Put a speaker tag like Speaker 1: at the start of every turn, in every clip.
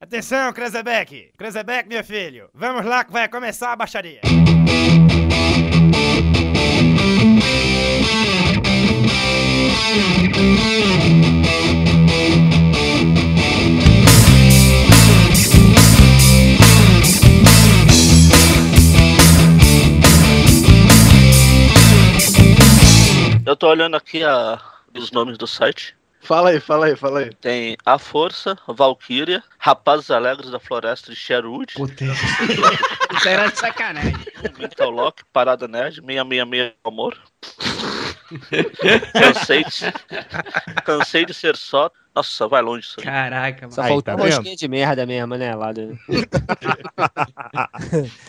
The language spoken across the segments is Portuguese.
Speaker 1: Atenção, Krezebeck! Krezebeck, meu filho, vamos lá que vai começar a baixaria.
Speaker 2: Eu tô olhando aqui a, os nomes do site.
Speaker 3: Fala aí, fala aí, fala aí.
Speaker 2: Tem A Força, Valkyria, Rapazes Alegres da Floresta de Sherwood,
Speaker 4: Puta. Isso era de sacanagem.
Speaker 2: Mental Lock, Parada Nerd, 666 Amor. cansei, de, cansei de ser só. Nossa, vai longe isso.
Speaker 4: Caraca, mano.
Speaker 5: Só
Speaker 6: Aí,
Speaker 5: faltou
Speaker 6: tá
Speaker 5: uma rosquinha de merda mesmo, né? Lá do...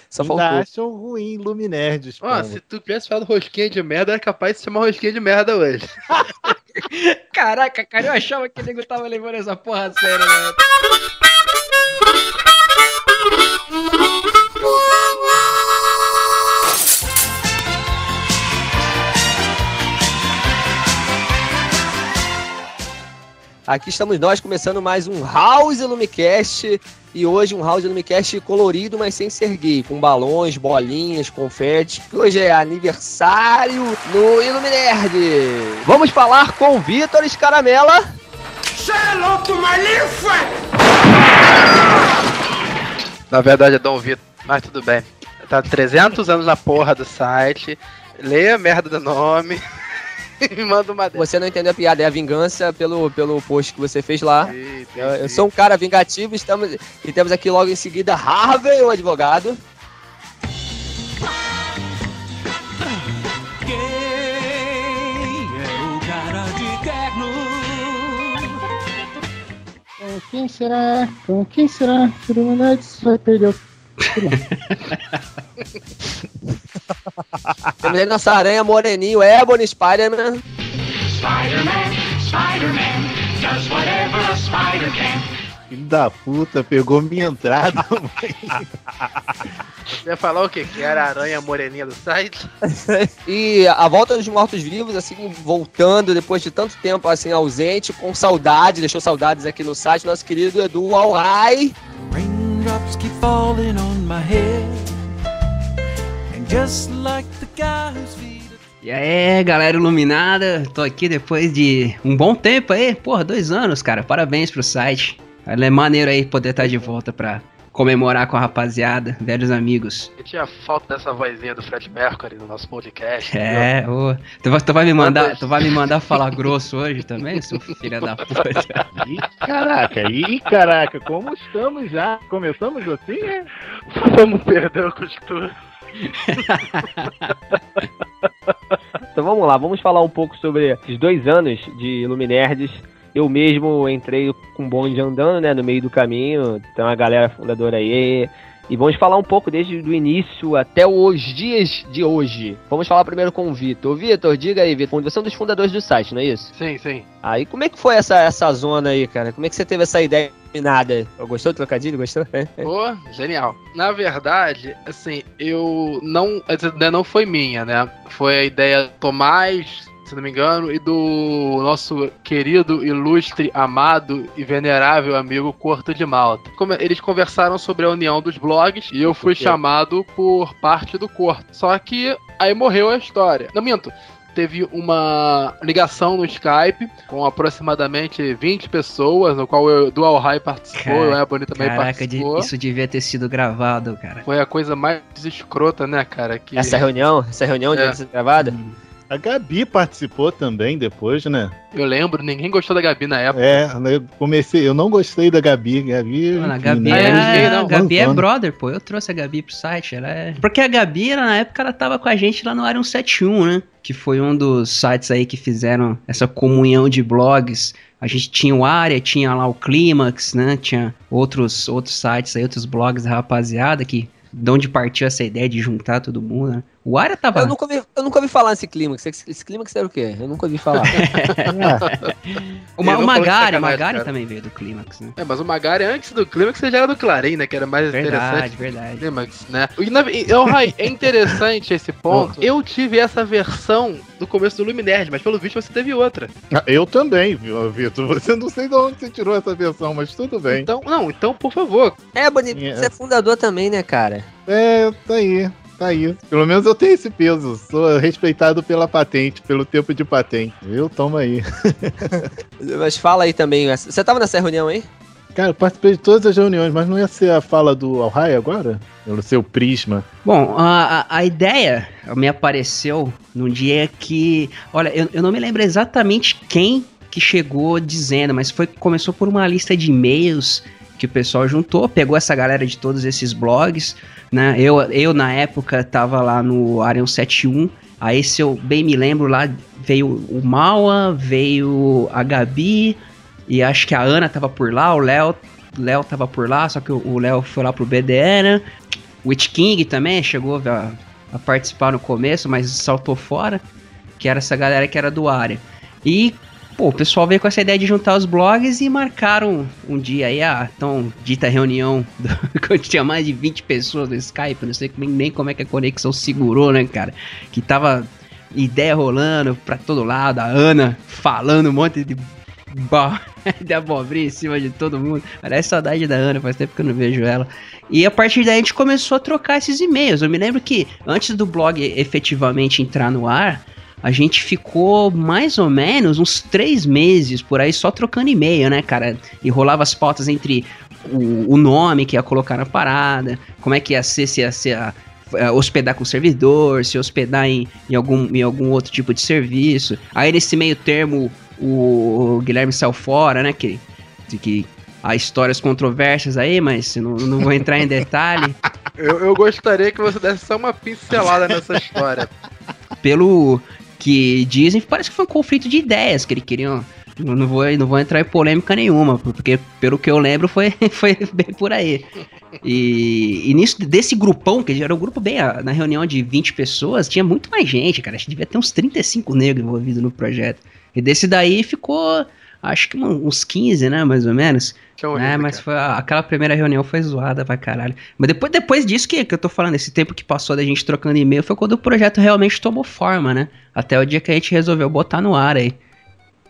Speaker 5: Só
Speaker 6: Ainda
Speaker 5: faltou.
Speaker 6: acham ruim Luminerds.
Speaker 3: Ó, se tu tivesse falado rosquinha de merda, era capaz de ser uma rosquinha de merda hoje.
Speaker 4: Caraca, cara, eu achava que o nego tava levando essa porra a sério, né?
Speaker 5: Aqui estamos nós começando mais um House Lumicast. E hoje um House Lumicast colorido, mas sem ser gay. Com balões, bolinhas, confetes. que Hoje é aniversário no Iluminerd. Vamos falar com o Vitor Escaramela.
Speaker 3: Na verdade é Dom Vitor, mas tudo bem. Tá 300 anos na porra do site. Leia a merda do nome. me manda uma dessa.
Speaker 5: Você não entendeu a piada, é a vingança pelo, pelo post que você fez lá. Eu, eu sou um cara vingativo estamos, e temos aqui logo em seguida Harvey, o advogado.
Speaker 6: Com quem será? Com quem será? Luminerds vai perder o.
Speaker 5: Temos aí nossa aranha moreninho, Ebony Spider-Man.
Speaker 7: Spider-Man, Spider-Man, does whatever a spider can.
Speaker 6: Filho da puta, pegou minha entrada.
Speaker 3: Você ia falar o quê? Que era a aranha moreninha do site?
Speaker 5: E a volta dos mortos-vivos, assim, voltando depois de tanto tempo, assim, ausente, com saudade, deixou saudades aqui no site, nosso querido Edu Alrai.
Speaker 8: Raindrops keep falling on my head. Just like the guy are
Speaker 4: E aí, galera iluminada, tô aqui depois de um bom tempo aí, porra, dois anos, cara, parabéns pro site. É maneiro aí poder estar de volta pra comemorar com a rapaziada, velhos amigos.
Speaker 3: Eu tinha falta dessa vozinha do Fred Mercury no nosso podcast.
Speaker 4: É, ô, tu, vai, tu vai me mandar, tu vai me mandar falar grosso hoje também, seu filho da puta.
Speaker 6: Ih, caraca, ih, caraca, como estamos já? Começamos assim, é?
Speaker 3: Vamos perder o costume.
Speaker 5: Então vamos lá, vamos falar um pouco sobre esses dois anos de Luminerds. Eu mesmo entrei com bonde andando, né, no meio do caminho, tem uma galera fundadora aí. E vamos falar um pouco desde o início até os dias de hoje. Vamos falar primeiro com o Vitor. Vitor, diga aí, Vitor, você é um dos fundadores do site, não é isso?
Speaker 3: Sim, sim.
Speaker 5: Aí como é que foi essa, essa zona aí, cara? Como é que você teve essa ideia nada? Gostou do trocadilho? Gostou?
Speaker 3: Pô, genial. Na verdade, assim, eu não. Essa ideia não foi minha, né? Foi a ideia do Tomás, se não me engano, e do nosso querido, ilustre, amado e venerável amigo Corto de Malta. Eles conversaram sobre a união dos blogs e eu fui chamado por parte do Corto. Só que aí morreu a história. Não minto. Teve uma ligação no Skype com aproximadamente 20 pessoas, no qual eu, Dual High participou,
Speaker 4: Cara-
Speaker 3: o Ebony também
Speaker 4: Caraca, de-
Speaker 3: participou.
Speaker 4: isso devia ter sido gravado, cara.
Speaker 3: Foi a coisa mais escrota, né, cara? Que...
Speaker 5: Essa reunião, essa reunião
Speaker 3: É.
Speaker 5: devia ser gravada?
Speaker 6: A Gabi participou também depois, né?
Speaker 3: Eu lembro, ninguém gostou da Gabi na época.
Speaker 6: É, eu comecei, eu não gostei da Gabi. Gabi.
Speaker 4: Mano, a Gabi,
Speaker 6: né?
Speaker 3: é-
Speaker 4: é,
Speaker 3: não,
Speaker 4: Gabi é brother, pô. Eu trouxe a Gabi pro site. Ela é... Porque a Gabi, ela, na época, ela tava com a gente lá no Área 171, né? Que foi um dos sites aí que fizeram essa comunhão de blogs. A gente tinha o Área, tinha lá o Clímax, né? Tinha outros, outros sites aí, outros blogs da rapaziada que de onde partiu essa ideia de juntar todo mundo, né? O Arya tava.
Speaker 5: Eu nunca, ouvi, eu nunca ouvi falar nesse clímax. Esse, esse clímax era o quê? Eu nunca ouvi falar.
Speaker 4: O, Ma-
Speaker 3: Eu
Speaker 4: o
Speaker 3: de
Speaker 4: Magari, o Magari
Speaker 3: cara.
Speaker 4: também veio do clímax, né?
Speaker 3: É, mas o Magari antes do Clímax já era do Clarim, né? Que era mais
Speaker 4: Verdade,
Speaker 3: interessante.
Speaker 4: verdade.
Speaker 3: Clímax, né? E, na, e, oh, é interessante esse ponto. Eu tive essa versão do começo do Luminerd, mas pelo visto você teve outra.
Speaker 9: Ah, Eu também, viu, Vitor. Você não sei de onde você tirou essa versão, mas tudo bem.
Speaker 3: Então, não, então, por favor.
Speaker 5: é, Boni,
Speaker 9: É.
Speaker 5: você é fundador também, né, cara?
Speaker 9: É, tá aí. Tá aí. Pelo menos eu tenho esse peso. Sou respeitado pela patente, pelo tempo de patente. Eu tomo aí.
Speaker 5: Mas fala aí também. Você tava nessa reunião aí?
Speaker 9: Cara, eu participei de todas as reuniões, mas não ia ser a fala do Alhai agora? Pelo seu prisma.
Speaker 4: Bom, a, a- a ideia me apareceu num dia que. Olha, eu, eu não me lembro exatamente quem que chegou dizendo, mas foi começou por uma lista de e-mails que o pessoal juntou, pegou essa galera de todos esses blogs, né? Eu, eu na época tava lá no Arion 71. Aí, se eu bem me lembro, lá veio o Maua, veio a Gabi, e acho que a Ana tava por lá, o Léo Léo tava por lá, só que o Léo foi lá pro BDE, né? O Witch King também chegou a, a participar no começo, mas saltou fora, que era essa galera que era do área. E, pô, o pessoal veio com essa ideia de juntar os blogs e marcaram um dia aí, a tão dita reunião, do, quando tinha mais de 20 pessoas no Skype, não sei nem, como é que a conexão segurou, né, cara? Que tava ideia rolando pra todo lado, a Ana falando um monte de ba- de abobrinha em cima de todo mundo. Aliás, saudade da Ana, faz tempo que eu não vejo ela. E a partir daí a gente começou a trocar esses e-mails. Eu me lembro que antes do blog efetivamente entrar no ar, a gente ficou mais ou menos uns três meses por aí só trocando e-mail, né, cara? E rolava as pautas entre o, o nome que ia colocar na parada, como é que ia ser, se ia ser a, é, hospedar com o servidor, se hospedar em, em, algum, em algum outro tipo de serviço. Aí nesse meio termo o Guilherme saiu fora, né? Que, de que há histórias controversas aí, mas não, não vou entrar em detalhe.
Speaker 3: Eu, eu gostaria que você desse só uma pincelada nessa história.
Speaker 4: Pelo que dizem, parece que foi um conflito de ideias que eles queriam. Não não vou, não vou entrar em polêmica nenhuma, porque pelo que eu lembro foi, foi bem por aí. E, e nisso, desse grupão, que era um grupo bem. ah, Na reunião de 20 pessoas, tinha muito mais gente, cara. Acho que devia ter uns 35 negros envolvidos no projeto. E desse daí ficou, acho que uns 15, né, mais ou menos.
Speaker 3: Que é horrível,
Speaker 4: É, mas foi, aquela primeira reunião foi zoada pra caralho. Mas depois, depois disso que, que eu tô falando, esse tempo que passou da gente trocando e-mail, foi quando o projeto realmente tomou forma, né? Até o dia que a gente resolveu botar no ar aí.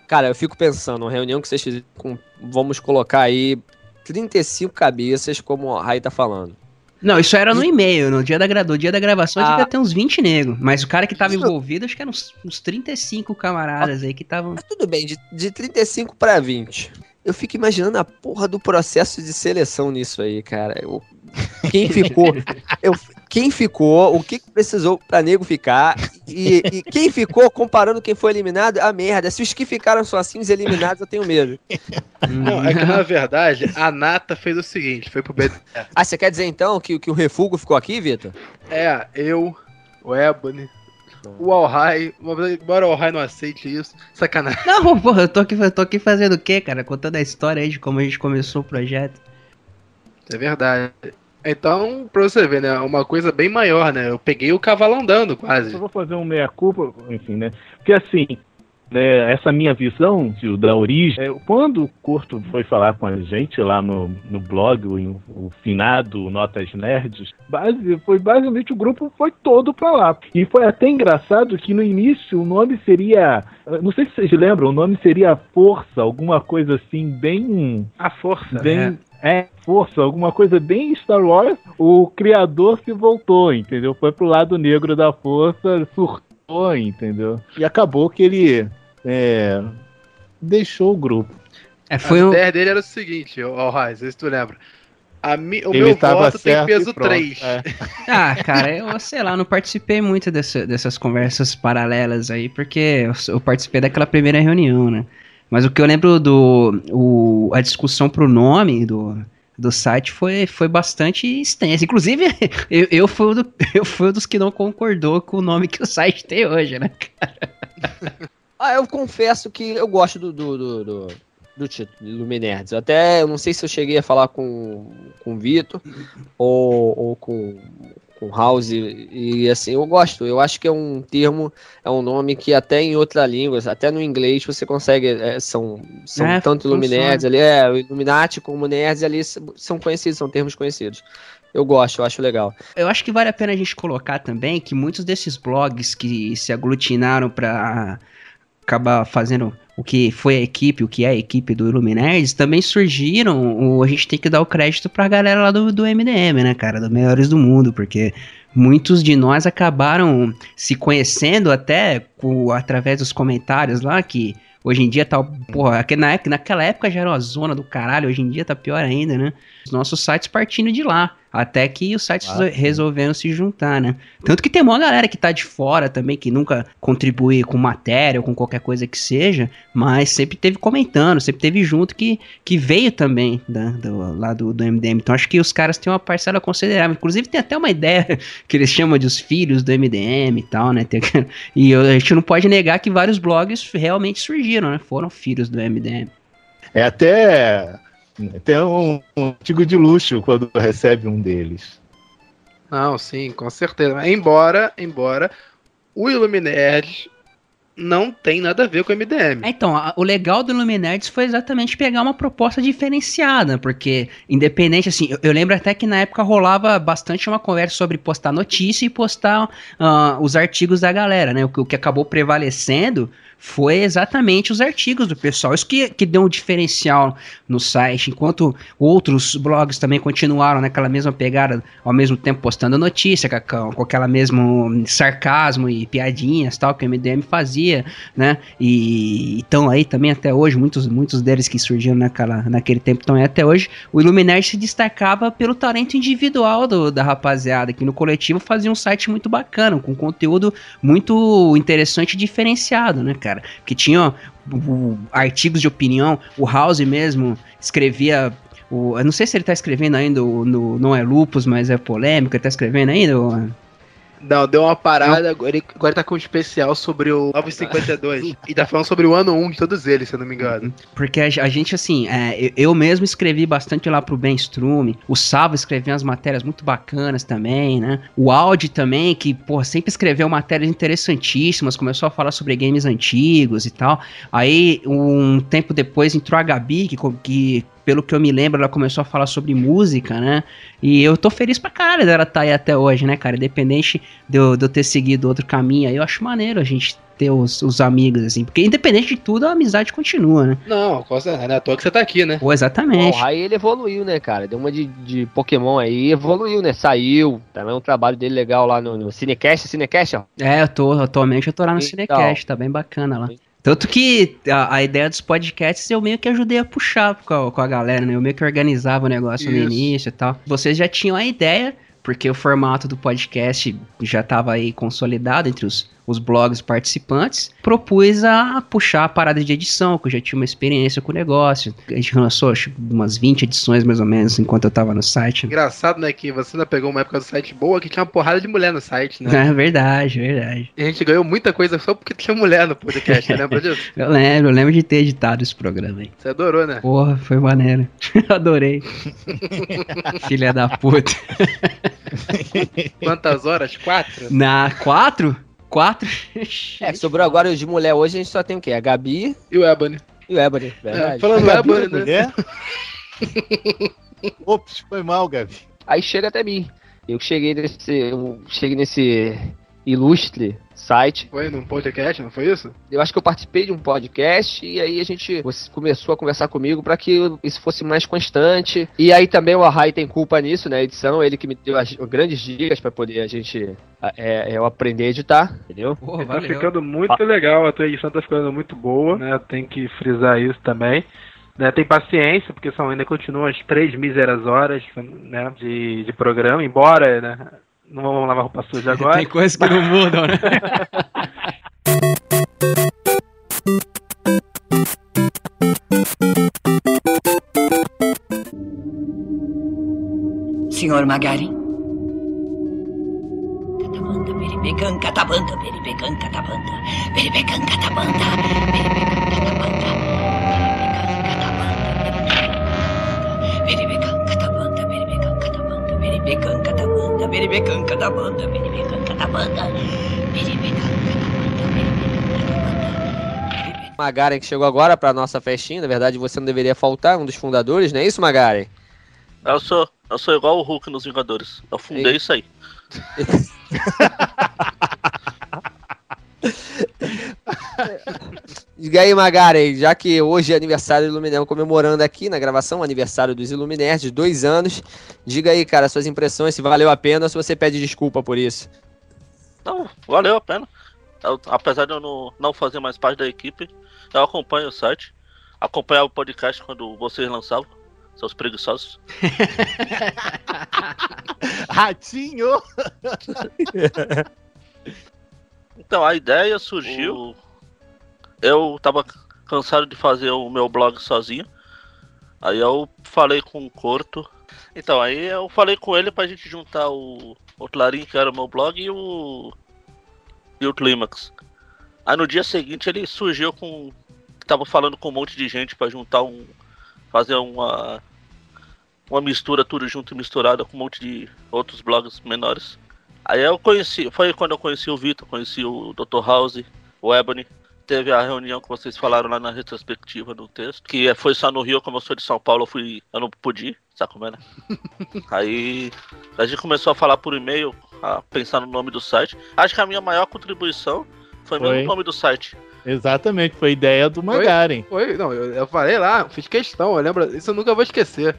Speaker 5: Cara, eu fico pensando, uma reunião que vocês fizeram com, vamos colocar aí 35 cabeças, como o Rai tá falando.
Speaker 4: Não, isso era no e-mail, no dia da, gra- dia da gravação
Speaker 5: Ah.
Speaker 4: devia ter uns 20 negros. Mas o cara que tava envolvido, acho que eram uns, uns 35 camaradas aí que estavam.
Speaker 5: Tudo bem, de, de 35 pra 20. Eu fico imaginando a porra do processo de seleção nisso aí, cara. Eu- quem ficou, eu- quem ficou, o que precisou pra nego ficar e, e quem ficou comparando quem foi eliminado, a merda. Se os que ficaram são assim, os eliminados, eu tenho medo.
Speaker 3: Não, é que na verdade a Nata fez o seguinte: foi pro BD.
Speaker 5: Ah, você quer dizer então que, que o refúgio ficou aqui, Vitor?
Speaker 3: É, eu, o Ebony, o Alhai, embora o Alhai não aceite isso, sacanagem.
Speaker 4: Não, porra, eu tô aqui, eu tô aqui fazendo o quê, cara? Contando a história aí de como a gente começou o projeto.
Speaker 3: É verdade. Então, pra você ver, né? Uma coisa bem maior, né? Eu peguei o cavalo andando quase.
Speaker 9: Eu vou fazer um meia-culpa, enfim, né? Porque assim, né, essa minha visão de- da origem, é, quando o Curto foi falar com a gente lá no, no blog, o, o finado Notas Nerds, base, foi basicamente o grupo foi todo pra lá. E foi até engraçado que no início o nome seria, não sei se vocês lembram, o nome seria Força, alguma coisa assim, bem
Speaker 3: A força.
Speaker 9: bem é. força, alguma coisa bem Star Wars, o criador se voltou, entendeu? Foi pro lado negro da força, surtou, entendeu? E acabou que ele é, deixou o grupo.
Speaker 4: É,
Speaker 3: A
Speaker 4: foi um.
Speaker 3: ideia dele era o seguinte, ó, não sei se tu lembra. A mi- o
Speaker 9: Ele
Speaker 3: meu
Speaker 9: tava
Speaker 3: voto tem
Speaker 9: certo
Speaker 3: peso
Speaker 9: e pronto.
Speaker 3: 3.
Speaker 9: É.
Speaker 4: Ah, cara, eu sei lá, não participei muito dessa- dessas conversas paralelas aí, porque eu, eu participei daquela primeira reunião, né? Mas o que eu lembro do. O, a discussão pro nome do, do site foi, foi bastante extensa. Inclusive, eu, eu, fui um do- eu fui um dos que não concordou com o nome que o site tem hoje, né?
Speaker 5: Ah, eu confesso que eu gosto do, do, do, do, do título, Luminerds. Eu até, eu não sei se eu cheguei a falar com, com o Vitor ou, ou com,
Speaker 10: com house e assim, eu gosto. Eu acho que é um termo, é um nome que até em outra língua, até no inglês você consegue, é, são, são
Speaker 4: É,
Speaker 10: tanto. Illuminerds ali, é, o Illuminati como Nerds ali são conhecidos, são termos conhecidos. Eu gosto, eu acho legal.
Speaker 4: Eu acho que vale a pena a gente colocar também que muitos desses blogs que se aglutinaram pra acabar fazendo o que foi a equipe, o que é a equipe do Illuminers, também surgiram, o, a gente tem que dar o crédito pra galera lá do, do MDM, né, cara, do Melhores do Mundo, porque muitos de nós acabaram se conhecendo até com- através dos comentários lá, que hoje em dia tá, porra, na naquela época já era uma zona do caralho, hoje em dia tá pior ainda, né, os nossos sites partindo de lá. Até que os sites
Speaker 6: Claro.
Speaker 4: resolveram se juntar, né? Tanto que tem uma galera que tá de fora também, que nunca contribui com matéria ou com qualquer coisa que seja, mas sempre teve comentando, sempre teve junto que, que veio também da- do, lá do, do MDM. Então acho que os caras têm uma parcela considerável. Inclusive tem até uma ideia que eles chamam de os filhos do MDM e tal, né? Tem- e a gente não pode negar que vários blogs realmente surgiram, né? Foram filhos do MDM.
Speaker 6: É até, até um, um artigo de luxo quando recebe um deles.
Speaker 3: Não, sim, com certeza. Embora, embora o Illuminerd não tem nada a ver com o MDM.
Speaker 4: É, Então, a- o legal do Luminerds foi exatamente pegar uma proposta diferenciada, porque, independente, assim, eu, eu lembro até que na época rolava bastante uma conversa sobre postar notícia e postar ah, os artigos da galera, né? O, que- o que acabou prevalecendo foi exatamente os artigos do pessoal. Isso que, que deu um diferencial no site, enquanto outros blogs também continuaram naquela mesma pegada, ao mesmo tempo postando notícia, com- com aquela mesmo sarcasmo e piadinhas tal que o MDM fazia, né? E estão aí também até hoje, muitos, muitos deles que surgiram naquela, naquele tempo estão aí até hoje. O Illuminati se destacava pelo talento individual do- da rapaziada, que no coletivo fazia um site muito bacana, com conteúdo muito interessante e diferenciado, né, cara? Que tinha o- artigos de opinião, o House mesmo escrevia. O, eu não sei se ele tá escrevendo ainda no Não é Lupus, mas é polêmico, ele tá escrevendo ainda? o-
Speaker 3: Não, deu uma parada, agora ele, agora tá com um especial sobre o 952. e tá falando sobre o ano 1 de todos eles, se eu não me engano.
Speaker 4: Porque a, a gente, assim, é, eu, mesmo escrevi bastante lá pro Ben Strume. O Salvo escreveu umas matérias muito bacanas também, né? O Audi também, que, pô, sempre escreveu matérias interessantíssimas, começou a falar sobre games antigos e tal. Aí, um tempo depois, entrou a Gabi, que, que pelo que eu me lembro, ela começou a falar sobre música, né? E eu tô feliz pra caralho dela tá aí até hoje, né, cara? Independente de eu, de eu ter seguido outro caminho aí, eu acho maneiro a gente ter os, os amigos, assim. Porque independente de tudo, a amizade continua, né?
Speaker 3: Não, não é à toa que você tá aqui, né?
Speaker 4: Pô,
Speaker 10: Bom,
Speaker 4: exatamente.
Speaker 10: o Rai ele evoluiu, né, cara? Deu uma de, de Pokémon aí, evoluiu, né? Saiu. Também um trabalho dele legal lá no, no Cinecast. Cinecast, ó.
Speaker 4: É, eu tô, atualmente eu tô lá no
Speaker 10: Então.
Speaker 4: Cinecast, tá bem bacana lá. Tanto que a, a ideia dos podcasts eu meio que ajudei a puxar com a, com a galera, né? Eu meio que organizava o negócio no
Speaker 3: Isso.
Speaker 4: início e tal. Vocês já tinham a ideia, porque o formato do podcast já tava aí consolidado entre os, os blogs participantes. Propus a puxar a parada de edição, que eu já tinha uma experiência com o negócio. A gente lançou acho, umas 20 edições mais ou menos enquanto eu tava no site.
Speaker 3: Engraçado, né, que você ainda pegou uma época do site boa que tinha uma porrada de mulher no site, né?
Speaker 4: É verdade, verdade.
Speaker 3: E a gente ganhou muita coisa só porque tinha mulher no podcast, você lembra disso?
Speaker 4: Eu lembro, eu lembro de ter editado esse programa aí.
Speaker 3: Você adorou, né?
Speaker 4: Porra, foi maneiro. Adorei. Filha da puta.
Speaker 3: Quantas horas? Quatro?
Speaker 4: Na quatro? Quatro?
Speaker 10: É, sobrou agora os de mulher hoje, a gente só tem o quê? A Gabi
Speaker 3: E o Ebony?
Speaker 10: e o Ebony, verdade.
Speaker 3: É, falando
Speaker 6: Gabi
Speaker 3: Ebony,
Speaker 6: é
Speaker 3: né?
Speaker 6: mulher? Ops, foi mal, Gabi.
Speaker 10: Aí chega até mim. Eu cheguei nesse. Eu cheguei nesse ilustre site.
Speaker 3: Foi num podcast, não foi isso?
Speaker 10: Eu acho que eu participei de um podcast e aí a gente você começou a conversar comigo para que isso fosse mais constante. E aí também o Arrai tem culpa nisso, né? A edição, ele que me deu as grandes dicas para poder a gente é, é, eu aprender a editar, entendeu?
Speaker 4: Porra,
Speaker 11: Tá ficando muito legal, a tua edição tá ficando muito boa, né? Tem que frisar isso também. Né, tem paciência, porque são ainda continuam as três míseras horas né, de, de programa, embora né, não vamos lavar roupa suja agora.
Speaker 4: Tem coisas que não mudam, né?
Speaker 12: Senhor Magari? Catabanda, peribecan, catabanda, peribecan, catabanda, peribecan, catabanda, peribecan, catabanda, peribecan, catabanda, peribecan, catabanda, peribecan, catabanda, beribecanca da banda, beribecanca da banda,
Speaker 5: Magaren que chegou agora pra nossa festinha. Na verdade, você não deveria faltar, um dos fundadores, não é isso, Magaren?
Speaker 2: Eu sou, eu sou igual o Hulk nos Vingadores. Eu fundei
Speaker 5: Ei.
Speaker 2: isso aí.
Speaker 5: Diga aí, Magaren, já que hoje é aniversário do Iluminerd, comemorando aqui na gravação, aniversário dos Iluminerds, dois anos. Diga aí, cara, suas impressões, se valeu a pena ou se você pede desculpa por isso.
Speaker 2: Não, valeu a pena. Eu- apesar de eu não, não fazer mais parte da equipe, eu acompanho o site. Acompanhava o podcast quando vocês lançavam. Seus preguiçosos.
Speaker 6: Ratinho!
Speaker 2: Então, a ideia surgiu. Eu tava cansado de fazer o meu blog sozinho. Aí eu falei com o Corto. Então, aí eu falei com ele pra gente juntar o, o Clarim, que era o meu blog, e o. E o Climax. Aí no dia seguinte ele surgiu com. Tava falando com um monte de gente pra juntar um. Fazer uma. Uma mistura tudo junto e misturada com um monte de outros blogs menores. Aí eu conheci, foi quando eu conheci o Vitor, conheci o Dr. House, o Ebony. Teve a reunião que vocês falaram lá na retrospectiva no texto, que foi só no Rio, como eu sou de São Paulo, eu fui, eu não pude, ir, sabe como é, né? Aí a gente começou a falar por e-mail, a pensar no nome do site. Acho que a minha maior contribuição foi, mesmo
Speaker 6: Foi.
Speaker 2: o nome do site.
Speaker 6: Exatamente, foi ideia do Magaren.
Speaker 3: Foi, não, eu, eu falei lá, fiz questão, eu lembro, isso eu nunca vou esquecer.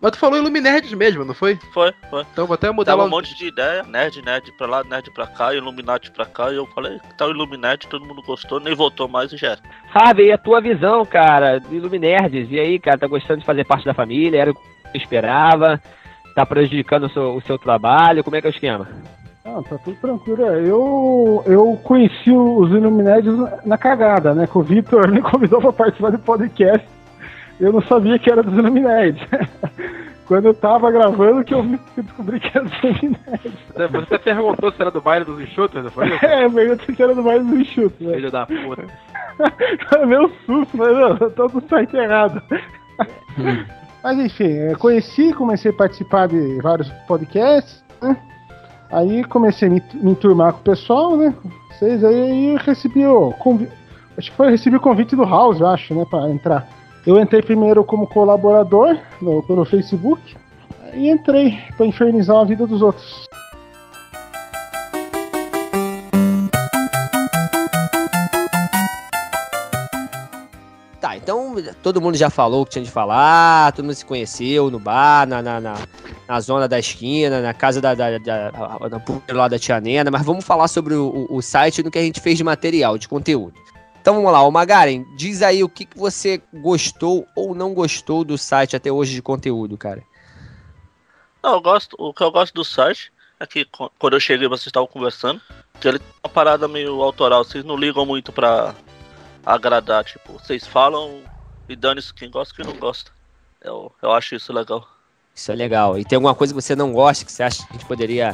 Speaker 3: Mas tu falou Iluminerds mesmo, não foi?
Speaker 2: Foi, foi.
Speaker 3: Então vou até mudar
Speaker 2: Tava
Speaker 3: lá.
Speaker 2: um monte de ideia, nerd, nerd pra lá, nerd pra cá, Illuminati pra cá, e eu falei, tá o Illuminati, todo mundo gostou, nem votou mais e já era.
Speaker 10: Harvey, e a tua visão, cara, do Iluminerds? E aí, cara, tá gostando de fazer parte da família? Era o que você esperava? Tá prejudicando o seu, o seu trabalho? Como é que é o esquema?
Speaker 13: Não, tá tudo tranquilo. É, Eu, eu conheci os Illuminati na- na cagada, né? Que o Vitor me convidou pra participar do podcast. Eu não sabia que era dos Illuminati. Quando eu tava gravando, que eu descobri que era dos Illuminati.
Speaker 11: Você até perguntou se era do baile dos enxutos, não foi isso?
Speaker 13: É, eu perguntei que era do mais do enxuto, né?
Speaker 11: Filho da puta.
Speaker 13: Meu susto, mas não, eu tô no site errado. Mas enfim, conheci, comecei a participar de vários podcasts, né? Aí comecei a me, me enturmar com o pessoal, né? Vocês aí recebi o convite. Acho que foi recebi o convite do House, eu acho, né? Pra entrar. Eu entrei primeiro como colaborador no, Facebook e entrei pra infernizar a vida dos outros.
Speaker 5: Tá, então todo mundo já falou o que tinha de falar, todo mundo se conheceu no bar, na, na, na, na zona da esquina, na casa da, da, da, puta lá da tia Nena, mas vamos falar sobre o, o, o site no que a gente fez de material, de conteúdo. Então vamos lá, o Magaren, diz aí o que, que você gostou ou não gostou do site até hoje de conteúdo, cara.
Speaker 2: Não, eu gosto, o que eu gosto do site é que qu- quando eu cheguei vocês estavam conversando, que ele tem uma parada meio autoral, vocês não ligam muito pra agradar, tipo, vocês falam e dane-se quem gosta e quem não gosta. Eu, eu acho isso legal.
Speaker 5: Isso é legal. E tem alguma coisa que você não gosta, que você acha que a gente poderia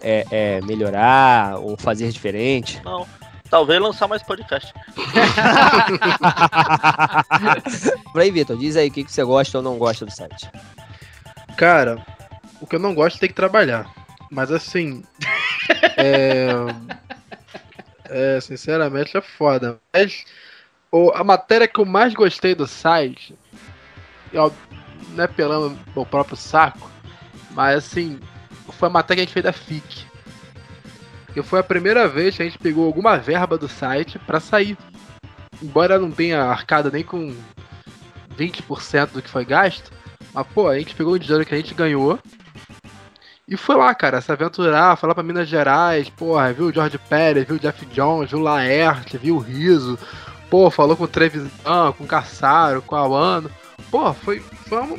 Speaker 5: é, é, melhorar ou fazer diferente?
Speaker 2: Não, talvez lançar mais podcast.
Speaker 5: Por aí, Vitor, diz aí o que, que você gosta ou não gosta do site.
Speaker 3: Cara, o que eu não gosto é ter que trabalhar. Mas assim. é. É, sinceramente é foda. Mas o- a matéria que eu mais gostei do site, eu, não é pelando o próprio saco, mas assim, foi a matéria que a gente fez da FIC. Que foi a primeira vez que a gente pegou alguma verba do site pra sair. Embora não tenha arcado nem com 20% do que foi gasto, mas pô, a gente pegou o dinheiro que a gente ganhou e foi lá, cara, se aventurar, falar pra Minas Gerais, porra, viu o George Pérez, viu o Jeff Jones, viu o Laerte, viu o Riso, pô, falou com o Trevisan, com o Caçaro, com a Wano. Pô, foi, foi um,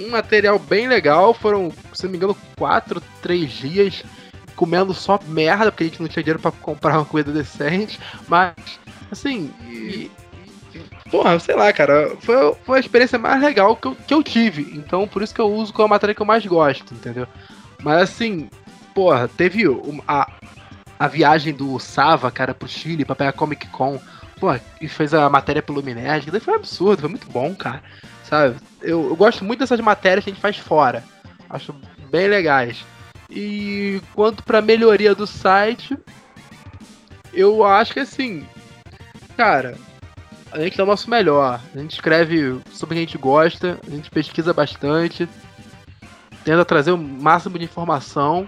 Speaker 3: um- material bem legal, foram, se não me engano, quatro, três dias comendo só merda, porque a gente não tinha dinheiro pra comprar uma comida decente, mas, assim, e, Porra, sei lá, cara. Foi, foi a experiência mais legal que eu, que eu tive. Então, por isso que eu uso como a matéria que eu mais gosto, entendeu? Mas assim, porra, teve a, a viagem do Sava, cara, pro Chile pra pegar Comic Con. Pô, e fez a matéria pelo Minerd. Daí foi um absurdo, foi muito bom, cara. Sabe? Eu, eu gosto muito dessas matérias que a gente faz fora. Acho bem legais. E quanto pra melhoria do site, eu acho que assim, cara, a gente dá o nosso melhor. A gente escreve sobre o que a gente gosta, a gente pesquisa bastante, tenta trazer o máximo de informação.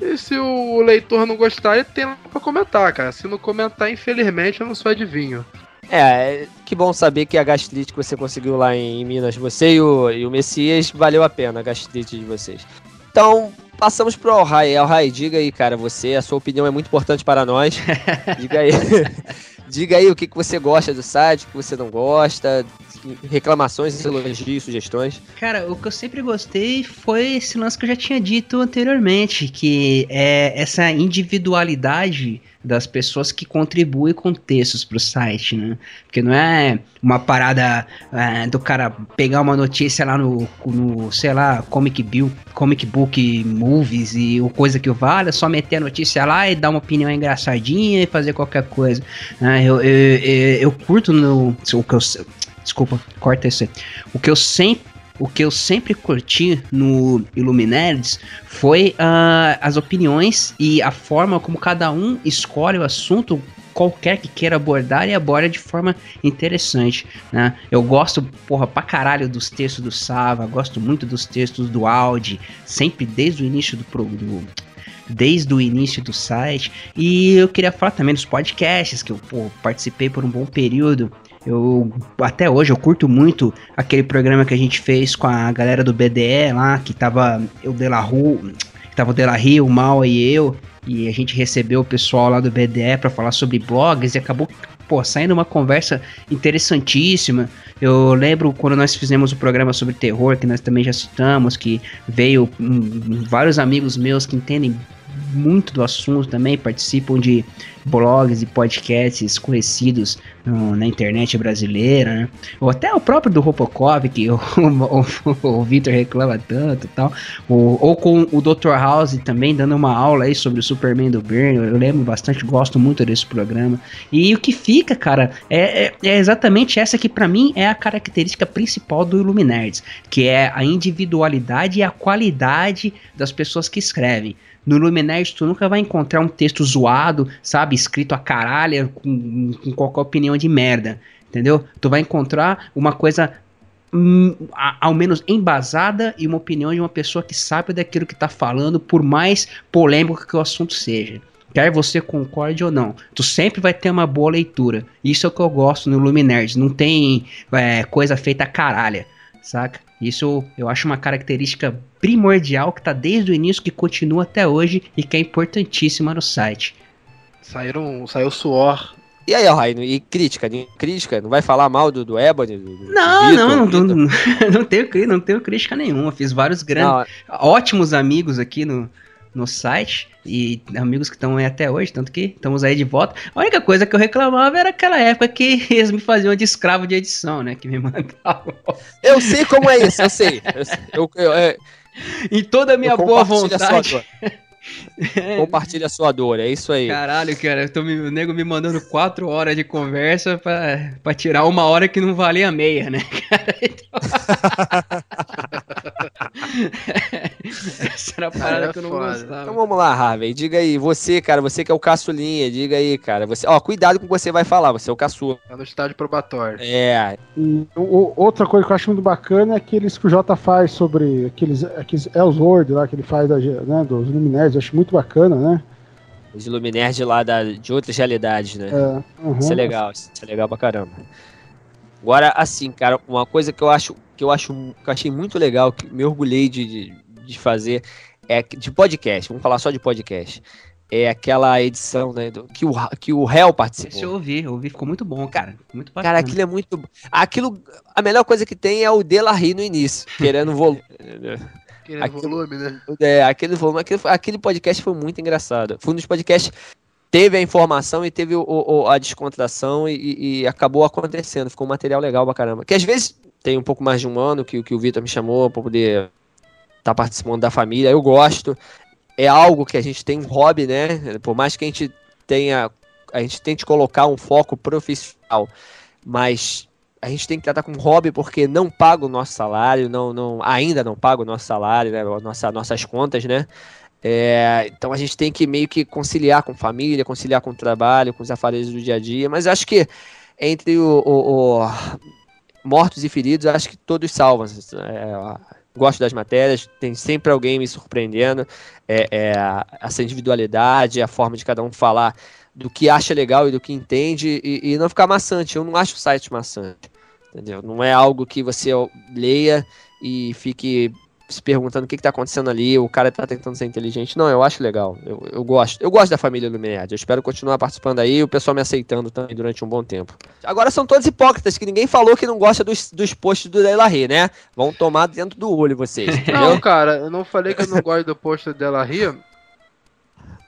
Speaker 3: E se o leitor não gostar, ele tem pra comentar, cara. Se não comentar, infelizmente, eu não sou adivinho.
Speaker 5: É, que bom saber que a gastrite que você conseguiu lá em Minas, você e o, e o Messias, valeu a pena a gastrite de vocês. Então, passamos pro Alhai. Alhai, diga aí, cara, você, a sua opinião é muito importante para nós. diga aí. diga aí o que, que você gosta do site, o que você não gosta, reclamações, elogios, sugestões.
Speaker 4: Cara, o que eu sempre gostei foi esse lance que eu já tinha dito anteriormente, que é essa individualidade das pessoas que contribuem com textos pro site, né? Porque não é uma parada é, do cara pegar uma notícia lá no, no sei lá, Comic, Bill, Comic Book Movies e o coisa que vale, é só meter a notícia lá e dar uma opinião engraçadinha e fazer qualquer coisa. Né? Eu, eu, eu, eu curto no. O que eu, desculpa, corta esse. O que eu sempre o que eu sempre curti no Illuminerds foi uh, as opiniões e a forma como cada um escolhe o assunto qualquer que queira abordar e aborda de forma interessante, né? Eu gosto, porra, pra caralho dos textos do Sava, gosto muito dos textos do Audi, sempre desde o início do, do desde o início do site. E eu queria falar também dos podcasts, que eu participei por um bom período. Eu até hoje eu curto muito aquele programa que a gente fez com a galera do BDE lá, que tava o De La que tava o De La Rio, o Mal e eu, e a gente recebeu o pessoal lá do BDE para falar sobre blogs e acabou pô, saindo uma conversa interessantíssima. Eu lembro quando nós fizemos o programa sobre terror, que nós também já citamos, que veio um, vários amigos meus que entendem muito do assunto também, participam de blogs e podcasts conhecidos no, na internet brasileira, né? Ou até o próprio do Robocop, que o, o, o Victor reclama tanto e tal. Ou, ou com o Dr. House também dando uma aula aí sobre o Superman do Byrne. Eu lembro bastante, gosto muito desse programa. E o que fica, cara, é, é, é exatamente essa que para mim é a característica principal do Illuminards, que é a individualidade e a qualidade das pessoas que escrevem. No Luminers tu nunca vai encontrar um texto zoado, sabe, escrito a caralho, com, com qualquer opinião de merda, entendeu? Tu vai encontrar uma coisa hum, ao menos embasada e uma opinião de uma pessoa que sabe daquilo que tá falando, por mais polêmico que o assunto seja. Quer você concorde ou não, tu sempre vai ter uma boa leitura. Isso é o que eu gosto no Luminers. Não tem é, coisa feita a caralha, saca? Isso eu acho uma característica primordial que tá desde o início, que continua até hoje e que é importantíssima no site.
Speaker 3: Saíram, saiu suor.
Speaker 5: E aí, Raino, e crítica? Crítica? Não vai falar mal do, do Ebony? Do, do
Speaker 4: não, Victor, não, não, não, não, tenho, não tenho crítica nenhuma. Fiz vários grandes, não. ótimos amigos aqui no, no site e amigos que estão aí até hoje, tanto que estamos aí de volta. A única coisa que eu reclamava era aquela época que eles me faziam de escravo de edição, né? Que me mandavam.
Speaker 5: Eu sei como é isso, eu sei. Eu, eu, eu, é...
Speaker 4: em toda a minha boa vontade.
Speaker 5: Compartilha a sua dor, é isso aí.
Speaker 4: Caralho, cara, eu tô me, o nego me mandando quatro horas de conversa pra, pra tirar uma hora que não valia meia, né, cara? Então...
Speaker 5: Essa era a parada é que eu não foda. gostava. Então vamos lá, Harvey, diga aí, você, cara, você que é o caçulinha, diga aí, cara. Você, ó, cuidado com o que você vai falar, você é o caçula.
Speaker 3: Tá no estádio probatório.
Speaker 5: É.
Speaker 13: E o, outra coisa que eu acho muito bacana é aqueles que o Jota faz sobre aqueles, aqueles Ellsworth lá que ele faz da, né, dos Luminérs, eu acho muito bacana, né?
Speaker 5: Os Luminérs de lá da, de outras realidades, né? É, uhum. Isso é legal, isso é legal pra caramba. Agora, assim, cara, uma coisa que eu acho que eu acho que eu achei muito legal, que me orgulhei de, de, de fazer, é de podcast, vamos falar só de podcast. É aquela edição, né, do, que o que o réu participou.
Speaker 4: Esse eu ouvi, eu ouvi, ficou muito bom, cara. Muito
Speaker 5: bacana. Cara, aquilo é muito aquilo a melhor coisa que tem é o Delarry no início, querendo volume.
Speaker 3: Aquele volume, né?
Speaker 5: É, aquele volume, aquele, aquele podcast foi muito engraçado. Foi um dos podcasts teve a informação e teve o, o, a descontração e, e, acabou acontecendo. Ficou um material legal pra caramba. Que às vezes tem um pouco mais de um ano que, que o Vitor me chamou para poder tá participando da família. Eu gosto. É algo que a gente tem hobby, né? Por mais que a gente tenha. A gente tente colocar um foco profissional. Mas a gente tem que tratar como hobby porque não paga o nosso salário, não, não, ainda não paga o nosso salário, né, nossa, nossas contas, né? É, então a gente tem que meio que conciliar com família, conciliar com o trabalho, com os afazeres do dia a dia, mas acho que entre o, o- o mortos e feridos, acho que todos salvam. É, gosto das matérias, tem sempre alguém me surpreendendo, é, é, essa individualidade, a forma de cada um falar do que acha legal e do que entende e, e não ficar maçante. Eu não acho o site maçante, entendeu? Não é algo que você leia e fique se perguntando o que está acontecendo ali, o cara tá tentando ser inteligente. Não, eu acho legal. Eu, eu gosto. Eu gosto da família Lumière. Eu espero continuar participando aí e o pessoal me aceitando também durante um bom tempo. Agora são todos hipócritas, que ninguém falou que não gosta dos, dos posts do Delarry, né? Vão tomar dentro do olho vocês, entendeu?
Speaker 3: Não, cara, eu não falei que eu não gosto do post dela rir.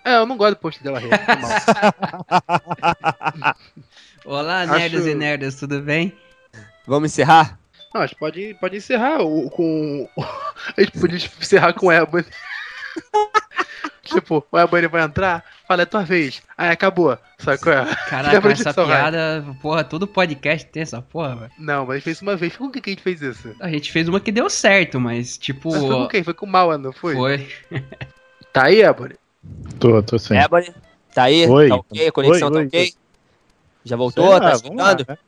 Speaker 3: É, eu não gosto do post dela rir. foi mal.
Speaker 4: Olá,
Speaker 3: Acho-
Speaker 4: nerds e nerdas, tudo bem?
Speaker 5: Vamos encerrar?
Speaker 3: Não, a gente pode, pode encerrar o- com. A gente podia encerrar com o Ebony. tipo, o Ebony vai entrar, fala, é tua vez. Aí acabou. Sacou?
Speaker 4: Caraca, essa
Speaker 3: disso, vai?
Speaker 4: piada, porra, todo podcast tem essa porra, velho.
Speaker 3: Não, mas a gente fez uma vez. Com quem que a gente fez isso?
Speaker 4: A gente fez uma que deu certo, mas tipo.
Speaker 3: Mas foi com quem? Foi com o Mal, não foi?
Speaker 4: Foi.
Speaker 3: Tá aí, Ebony?
Speaker 6: Tô, tô sim.
Speaker 5: Ebony, tá aí?
Speaker 6: Oi.
Speaker 5: Tá ok? A conexão
Speaker 6: Oi,
Speaker 5: tá
Speaker 6: oi,
Speaker 5: ok? Já voltou?
Speaker 6: Sei
Speaker 5: tá chegando?
Speaker 6: né?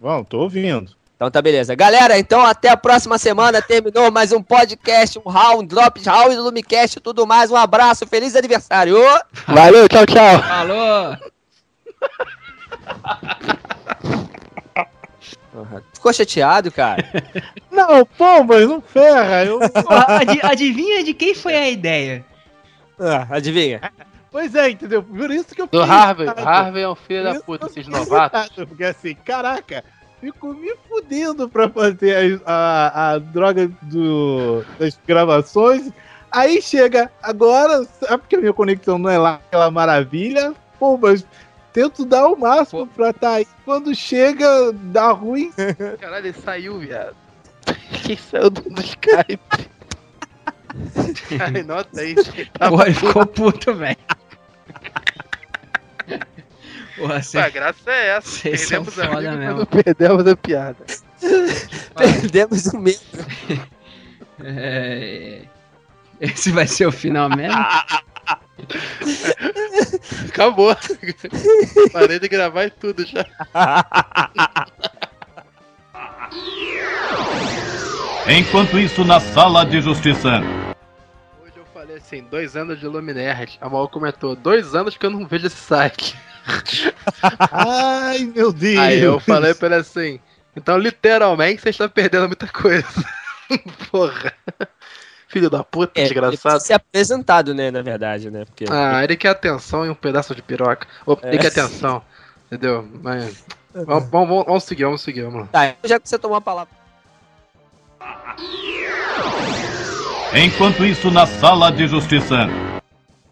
Speaker 6: Bom, tô ouvindo.
Speaker 5: Então tá beleza. Galera, então até a próxima semana. Terminou mais um podcast, um round, drop, round, Lumicast e tudo mais. Um abraço, feliz aniversário.
Speaker 3: Valeu, tchau, tchau.
Speaker 4: Falou!
Speaker 5: Ficou chateado, cara?
Speaker 6: Não, pô, mas não ferra. Eu...
Speaker 4: Adi- adivinha de quem foi a ideia?
Speaker 5: Ah, adivinha?
Speaker 6: pois é, entendeu? Por isso que eu
Speaker 3: Do Harvey. Harvey é um filho da puta, esses novatos.
Speaker 6: Porque assim, caraca, fico me fudendo pra fazer a, a, a droga do, das gravações. Aí chega agora, sabe que a minha conexão não é lá aquela maravilha? Pô, mas tento dar o máximo pra tá aí. Quando chega, dá ruim.
Speaker 3: Caralho, ele saiu, viado. Quem saiu do, do Skype? Ai, nota aí. Tá
Speaker 4: ele ficou puto, velho. Porra, cê-
Speaker 3: A graça é essa.
Speaker 4: Vocês são
Speaker 3: Perdemos
Speaker 4: foda
Speaker 3: amigos, mas
Speaker 4: mesmo.
Speaker 3: perdemos a piada.
Speaker 5: Perdemos o medo.
Speaker 4: É, Esse vai ser o final mesmo?
Speaker 3: Acabou. Parei de gravar e tudo já.
Speaker 14: Enquanto isso, na sala de justiça.
Speaker 3: Hoje eu falei assim, dois anos de Luminerd. A Mal comentou, dois anos que eu não vejo esse site.
Speaker 6: Ai, meu Deus.
Speaker 3: Aí eu falei pra ele assim, então literalmente você está perdendo muita coisa. Porra. Filho da puta,
Speaker 5: É,
Speaker 3: desgraçado.
Speaker 5: ele ser apresentado, né, na verdade, né? Porque...
Speaker 3: Ah, ele quer atenção e um pedaço de piroca. Ou, Ele
Speaker 5: É.
Speaker 3: quer atenção. Entendeu? Mas. Vamos, vamos, vamos- vamos seguir, vamos seguir, vamos lá.
Speaker 5: Tá, já que você tomou a palavra.
Speaker 14: Enquanto isso, na sala de justiça.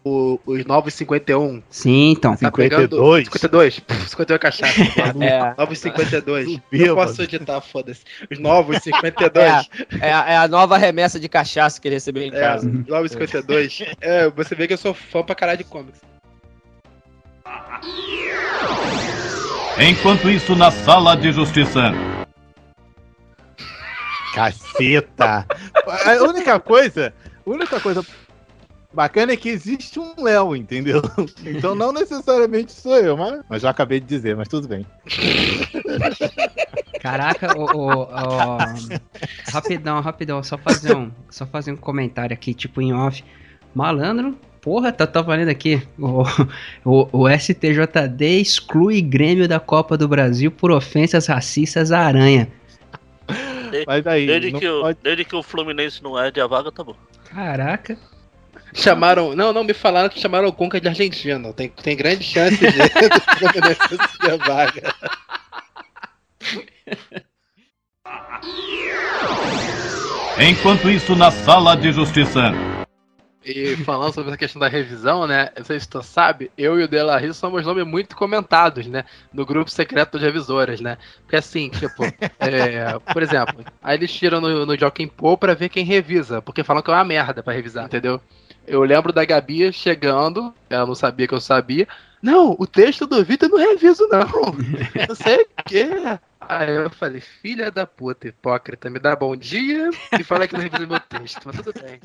Speaker 3: O, os 951.
Speaker 4: Sim, então.
Speaker 3: Tá pegando. 52. Pff, 51 é cachaça.
Speaker 5: É.
Speaker 3: 952.
Speaker 6: Bêbado.
Speaker 3: Eu posso editar, foda-se. Os novos 52.
Speaker 5: É, é, a- é a nova remessa de cachaça que ele recebeu em
Speaker 3: É,
Speaker 5: casa.
Speaker 3: 952. É, você vê que eu sou fã pra caralho de comics.
Speaker 14: Enquanto isso, na sala de justiça.
Speaker 6: Caceta! A única coisa, a única coisa bacana é que existe um Léo, entendeu? Então não necessariamente sou eu, mas, mas já acabei de dizer, mas tudo bem.
Speaker 4: Caraca, o, o- o- rapidão, rapidão, só fazer um, só fazer um comentário aqui, tipo em off. Malandro, porra, tá, tá valendo aqui. O, o, o STJD exclui Grêmio da Copa do Brasil por ofensas racistas à aranha.
Speaker 6: Mas aí,
Speaker 2: Desde
Speaker 6: não
Speaker 2: que, o,
Speaker 6: pode-
Speaker 2: desde que o Fluminense não é de a vaga, tá bom.
Speaker 4: Caraca.
Speaker 3: Chamaram. Não, não, me falaram que chamaram o Conca de argentino. Tem, tem grande chance de ser a vaga.
Speaker 14: Enquanto isso, na sala de justiça.
Speaker 3: E falando sobre essa questão da revisão, né? Não sei se tu sabe, eu e o Delarry somos nomes muito comentados, né? No grupo secreto de revisoras, né? Porque assim, tipo, é, por exemplo, aí eles tiram no, no Joaquim Pô pra ver quem revisa, porque falam que é uma merda pra revisar, entendeu? Eu lembro da Gabi chegando, ela não sabia que eu sabia. Não, o texto do Vitor eu não reviso, não. Não sei o quê. Aí eu falei, filha da puta, hipócrita, me dá bom dia e fala que não revisou meu texto, mas tudo bem.